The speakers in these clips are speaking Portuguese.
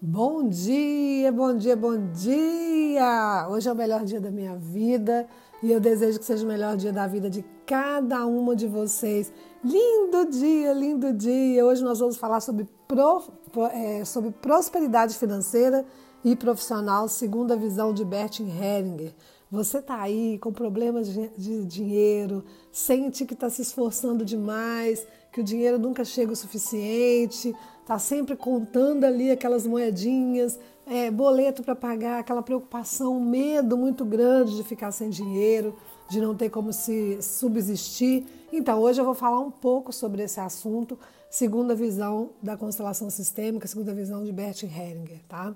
Bom dia, bom dia, bom dia! Hoje é o melhor dia da minha vida e eu desejo que seja o melhor dia da vida de cada uma de vocês. Lindo dia, lindo dia! Hoje nós vamos falar sobre, pro, é, sobre prosperidade financeira e profissional segundo a visão de Bert Heringer. Você está aí com problemas de dinheiro, sente que está se esforçando demais, que o dinheiro nunca chega o suficiente, tá sempre contando ali aquelas moedinhas, é, boleto para pagar, aquela preocupação, medo muito grande de ficar sem dinheiro, de não ter como se subsistir. Então, hoje eu vou falar um pouco sobre esse assunto, segundo a visão da constelação sistêmica, segundo a visão de Bert Heringer, tá?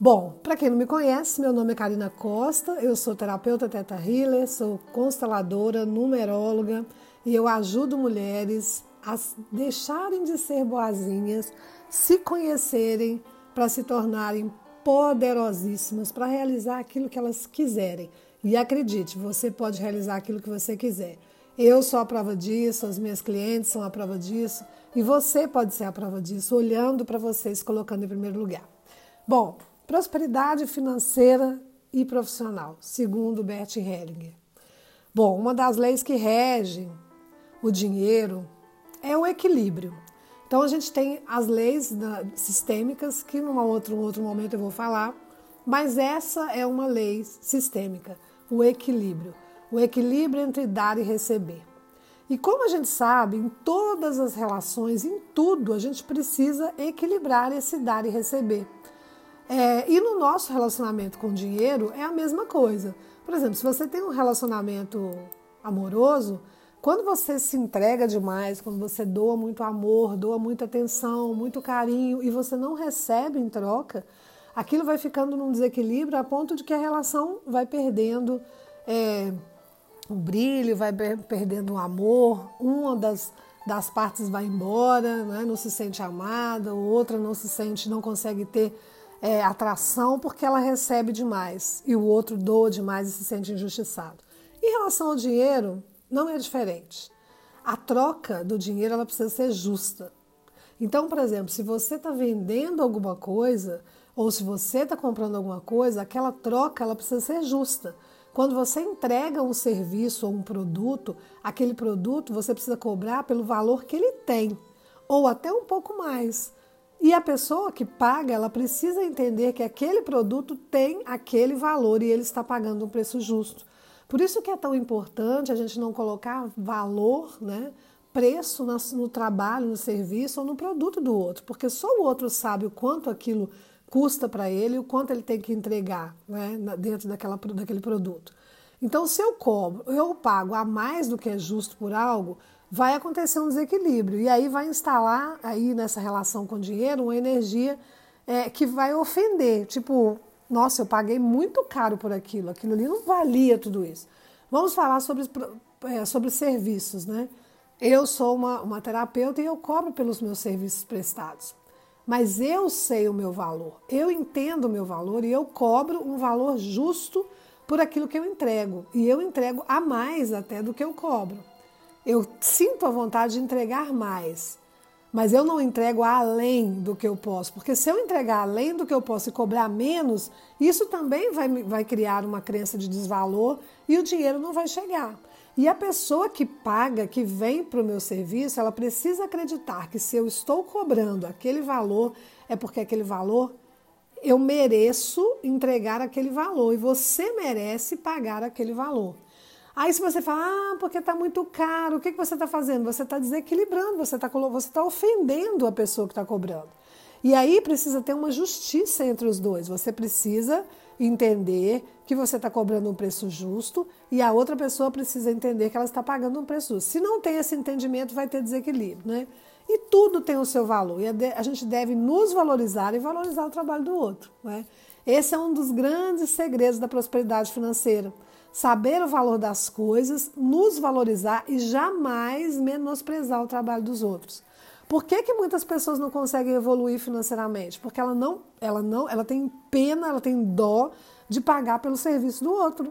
Bom, para quem não me conhece, meu nome é Karina Costa, eu sou terapeuta Teta Healer, sou consteladora, numeróloga e eu ajudo mulheres a deixarem de ser boazinhas, se conhecerem para se tornarem poderosíssimas, para realizar aquilo que elas quiserem. E acredite, você pode realizar aquilo que você quiser. Eu sou a prova disso, as minhas clientes são a prova disso, e você pode ser a prova disso, olhando para você, se colocando em primeiro lugar. Bom, prosperidade financeira e profissional, segundo Bert Hellinger. Bom, uma das leis que regem o dinheiro é o equilíbrio. Então a gente tem as leis sistêmicas que num outro, um outro momento eu vou falar, mas essa é uma lei sistêmica, o equilíbrio, o equilíbrio entre dar e receber. E como a gente sabe, em todas as relações, em tudo, a gente precisa equilibrar esse dar e receber. É, e no nosso relacionamento com o dinheiro é a mesma coisa. Por exemplo, se você tem um relacionamento amoroso, quando você se entrega demais, quando você doa muito amor, doa muita atenção, muito carinho e você não recebe em troca, aquilo vai ficando num desequilíbrio a ponto de que a relação vai perdendo é, o brilho, vai perdendo o amor, uma das, das partes vai embora, né, não se sente amada, outra não se sente, não consegue ter é, atração porque ela recebe demais e o outro doa demais e se sente injustiçado. Em relação ao dinheiro, não é diferente. A troca do dinheiro ela precisa ser justa. Então, por exemplo, se você está vendendo alguma coisa ou se você está comprando alguma coisa, aquela troca ela precisa ser justa. Quando você entrega um serviço ou um produto, aquele produto você precisa cobrar pelo valor que ele tem, ou até um pouco mais. E a pessoa que paga, ela precisa entender que aquele produto tem aquele valor e ele está pagando um preço justo. Por isso que é tão importante a gente não colocar valor, né, preço no trabalho, no serviço ou no produto do outro, porque só o outro sabe o quanto aquilo custa para ele e o quanto ele tem que entregar né, dentro daquela, daquele produto. Então, se eu cobro, eu pago a mais do que é justo por algo, vai acontecer um desequilíbrio e aí vai instalar aí nessa relação com o dinheiro uma energia é, que vai ofender, tipo nossa, eu paguei muito caro por aquilo, aquilo ali não valia tudo isso. Vamos falar sobre, é, sobre serviços, né? Eu sou uma, uma terapeuta e eu cobro pelos meus serviços prestados. Mas eu sei o meu valor, eu entendo o meu valor e eu cobro um valor justo por aquilo que eu entrego. E eu entrego a mais até do que eu cobro. Eu sinto a vontade de entregar mais mas eu não entrego além do que eu posso, porque se eu entregar além do que eu posso e cobrar menos, isso também vai, vai criar uma crença de desvalor e o dinheiro não vai chegar. E a pessoa que paga, que vem para o meu serviço, ela precisa acreditar que se eu estou cobrando aquele valor, é porque aquele valor eu mereço entregar aquele valor e você merece pagar aquele valor. Aí se você fala, ah, porque está muito caro, o que, que você está fazendo? Você está desequilibrando, você está você tá ofendendo a pessoa que está cobrando. E aí precisa ter uma justiça entre os dois. Você precisa entender que você está cobrando um preço justo e a outra pessoa precisa entender que ela está pagando um preço justo. Se não tem esse entendimento, vai ter desequilíbrio, né? E tudo tem o seu valor. E a gente deve nos valorizar e valorizar o trabalho do outro. Né? Esse é um dos grandes segredos da prosperidade financeira saber o valor das coisas, nos valorizar e jamais menosprezar o trabalho dos outros. Por que, que muitas pessoas não conseguem evoluir financeiramente? Porque ela não, ela não, ela tem pena, ela tem dó de pagar pelo serviço do outro.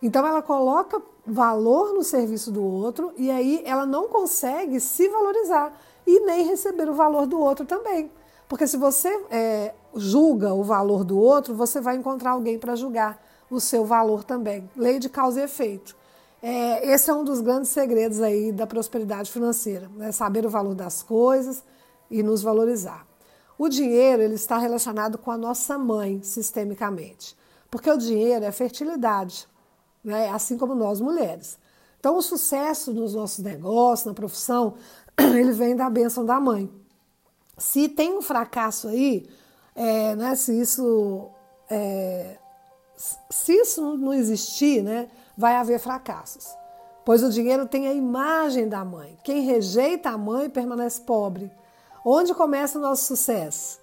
Então ela coloca valor no serviço do outro e aí ela não consegue se valorizar e nem receber o valor do outro também. Porque se você é, julga o valor do outro, você vai encontrar alguém para julgar o seu valor também. Lei de causa e efeito. É, esse é um dos grandes segredos aí da prosperidade financeira, né? saber o valor das coisas e nos valorizar. O dinheiro ele está relacionado com a nossa mãe, sistemicamente, porque o dinheiro é fertilidade, né? assim como nós mulheres. Então, o sucesso nos nossos negócios, na profissão, ele vem da bênção da mãe. Se tem um fracasso aí, é, né, se isso é, se isso não existir, né, vai haver fracassos. Pois o dinheiro tem a imagem da mãe. Quem rejeita a mãe permanece pobre. Onde começa o nosso sucesso?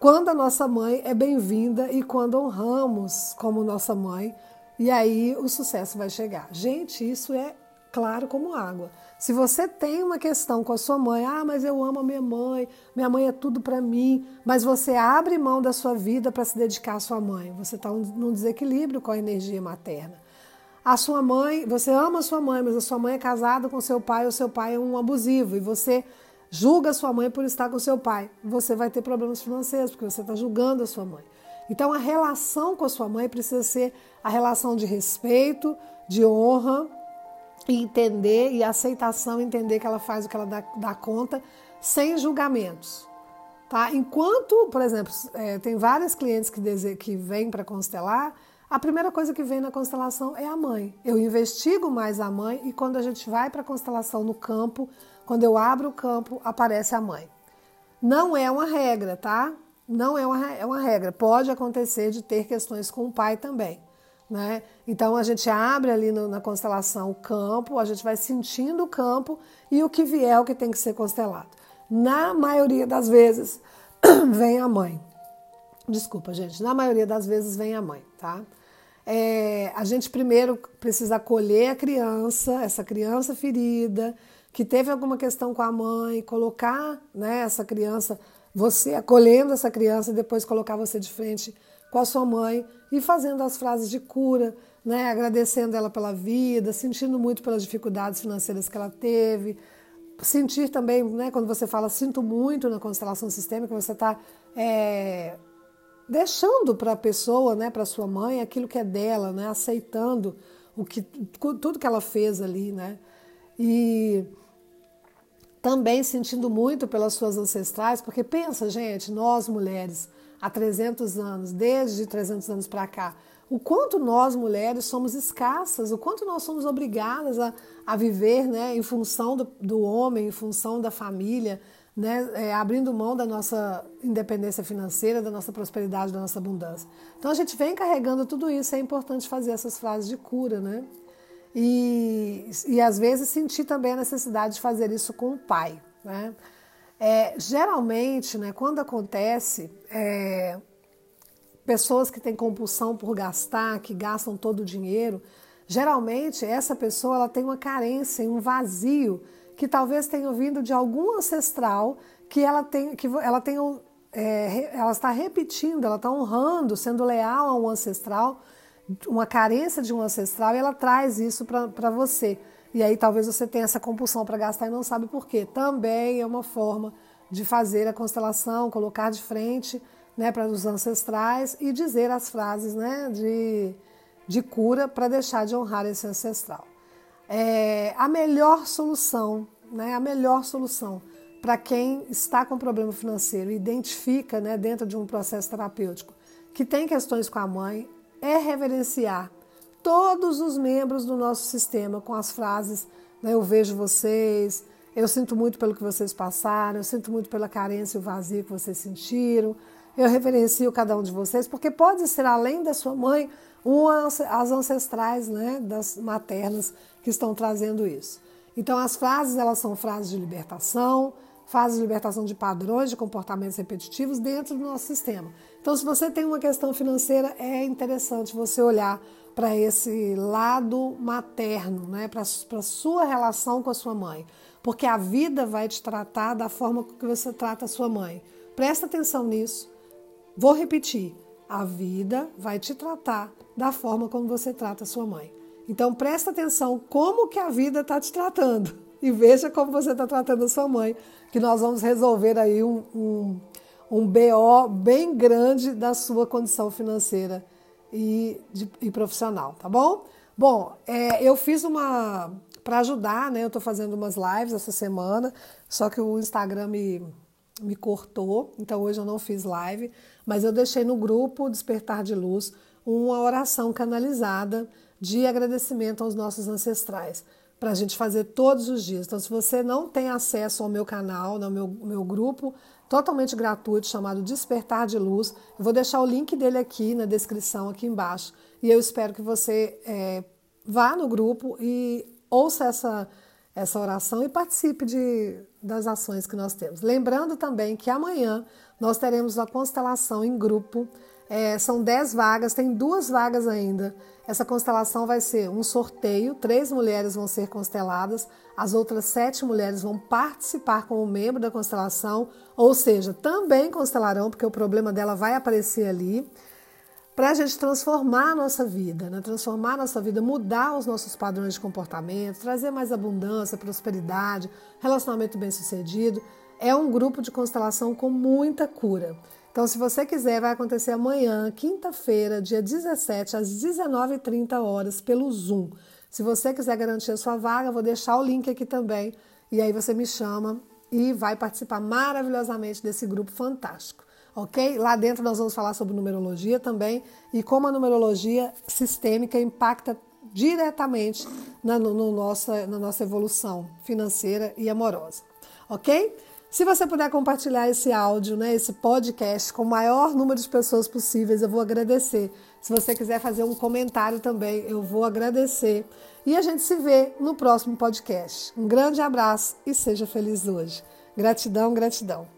Quando a nossa mãe é bem-vinda e quando honramos como nossa mãe, e aí o sucesso vai chegar. Gente, isso é claro como água. Se você tem uma questão com a sua mãe, ah, mas eu amo a minha mãe, minha mãe é tudo para mim, mas você abre mão da sua vida para se dedicar à sua mãe, você está num desequilíbrio com a energia materna. A sua mãe, você ama a sua mãe, mas a sua mãe é casada com seu pai, ou seu pai é um abusivo, e você julga a sua mãe por estar com seu pai. Você vai ter problemas financeiros, porque você está julgando a sua mãe. Então a relação com a sua mãe precisa ser a relação de respeito, de honra, e entender e aceitação, entender que ela faz o que ela dá, dá conta, sem julgamentos. Tá? Enquanto, por exemplo, é, tem várias clientes que, que vêm para constelar, a primeira coisa que vem na constelação é a mãe. Eu investigo mais a mãe e quando a gente vai para a constelação no campo, quando eu abro o campo, aparece a mãe. Não é uma regra, tá? Não é uma, é uma regra. Pode acontecer de ter questões com o pai também. Né? Então a gente abre ali no, na constelação o campo, a gente vai sentindo o campo e o que vier é o que tem que ser constelado. Na maioria das vezes vem a mãe. Desculpa, gente. Na maioria das vezes vem a mãe, tá? É, a gente primeiro precisa acolher a criança, essa criança ferida, que teve alguma questão com a mãe, colocar né, essa criança, você acolhendo essa criança e depois colocar você de frente com a sua mãe e fazendo as frases de cura, né, agradecendo ela pela vida, sentindo muito pelas dificuldades financeiras que ela teve. Sentir também, né, quando você fala sinto muito na constelação sistêmica, você está é, deixando para a pessoa, né, para sua mãe, aquilo que é dela, né, aceitando o que, tudo que ela fez ali. Né, e também sentindo muito pelas suas ancestrais, porque pensa, gente, nós mulheres, há 300 anos, desde 300 anos para cá, o quanto nós mulheres somos escassas, o quanto nós somos obrigadas a, a viver né, em função do, do homem, em função da família, né, é, abrindo mão da nossa independência financeira, da nossa prosperidade, da nossa abundância. Então a gente vem carregando tudo isso, é importante fazer essas frases de cura, né? E, e às vezes sentir também a necessidade de fazer isso com o pai, né? É, geralmente, né, quando acontece, é, pessoas que têm compulsão por gastar, que gastam todo o dinheiro, geralmente essa pessoa ela tem uma carência, um vazio que talvez tenha vindo de algum ancestral que ela que ela tem, é, ela está repetindo, ela está honrando, sendo leal a um ancestral, uma carência de um ancestral e ela traz isso para você. E aí talvez você tenha essa compulsão para gastar e não sabe por quê. Também é uma forma de fazer a constelação, colocar de frente né, para os ancestrais e dizer as frases né, de, de cura para deixar de honrar esse ancestral. É, a melhor solução, né, a melhor solução para quem está com problema financeiro, identifica né, dentro de um processo terapêutico que tem questões com a mãe, é reverenciar todos os membros do nosso sistema com as frases né, eu vejo vocês, eu sinto muito pelo que vocês passaram, eu sinto muito pela carência e o vazio que vocês sentiram, eu reverencio cada um de vocês, porque pode ser além da sua mãe, uma, as ancestrais, né, das maternas que estão trazendo isso. Então as frases elas são frases de libertação, frases de libertação de padrões de comportamentos repetitivos dentro do nosso sistema. Então se você tem uma questão financeira, é interessante você olhar para esse lado materno, né? para a sua relação com a sua mãe. Porque a vida vai te tratar da forma que você trata a sua mãe. Presta atenção nisso. Vou repetir. A vida vai te tratar da forma como você trata a sua mãe. Então presta atenção como que a vida está te tratando e veja como você está tratando a sua mãe, que nós vamos resolver aí um, um, um BO bem grande da sua condição financeira e, de, e profissional, tá bom? Bom, é, eu fiz uma. Para ajudar, né? Eu estou fazendo umas lives essa semana, só que o Instagram me, me cortou, então hoje eu não fiz live, mas eu deixei no grupo Despertar de Luz uma oração canalizada de agradecimento aos nossos ancestrais, para a gente fazer todos os dias. Então, se você não tem acesso ao meu canal, no meu, meu grupo, totalmente gratuito chamado Despertar de Luz. Eu vou deixar o link dele aqui na descrição, aqui embaixo. E eu espero que você é, vá no grupo e ouça essa, essa oração e participe de, das ações que nós temos. Lembrando também que amanhã nós teremos a constelação em grupo é, são 10 vagas, tem duas vagas ainda. Essa constelação vai ser um sorteio, três mulheres vão ser consteladas, as outras sete mulheres vão participar como membro da constelação, ou seja, também constelarão, porque o problema dela vai aparecer ali, para a gente transformar a nossa vida, né? transformar a nossa vida, mudar os nossos padrões de comportamento, trazer mais abundância, prosperidade, relacionamento bem sucedido. É um grupo de constelação com muita cura. Então, se você quiser, vai acontecer amanhã, quinta-feira, dia 17, às 19h30 horas, pelo Zoom. Se você quiser garantir a sua vaga, vou deixar o link aqui também. E aí você me chama e vai participar maravilhosamente desse grupo fantástico. Ok? Lá dentro nós vamos falar sobre numerologia também e como a numerologia sistêmica impacta diretamente na, no, no nossa, na nossa evolução financeira e amorosa. Ok? Se você puder compartilhar esse áudio, né, esse podcast com o maior número de pessoas possíveis, eu vou agradecer. Se você quiser fazer um comentário também, eu vou agradecer. E a gente se vê no próximo podcast. Um grande abraço e seja feliz hoje. Gratidão, gratidão.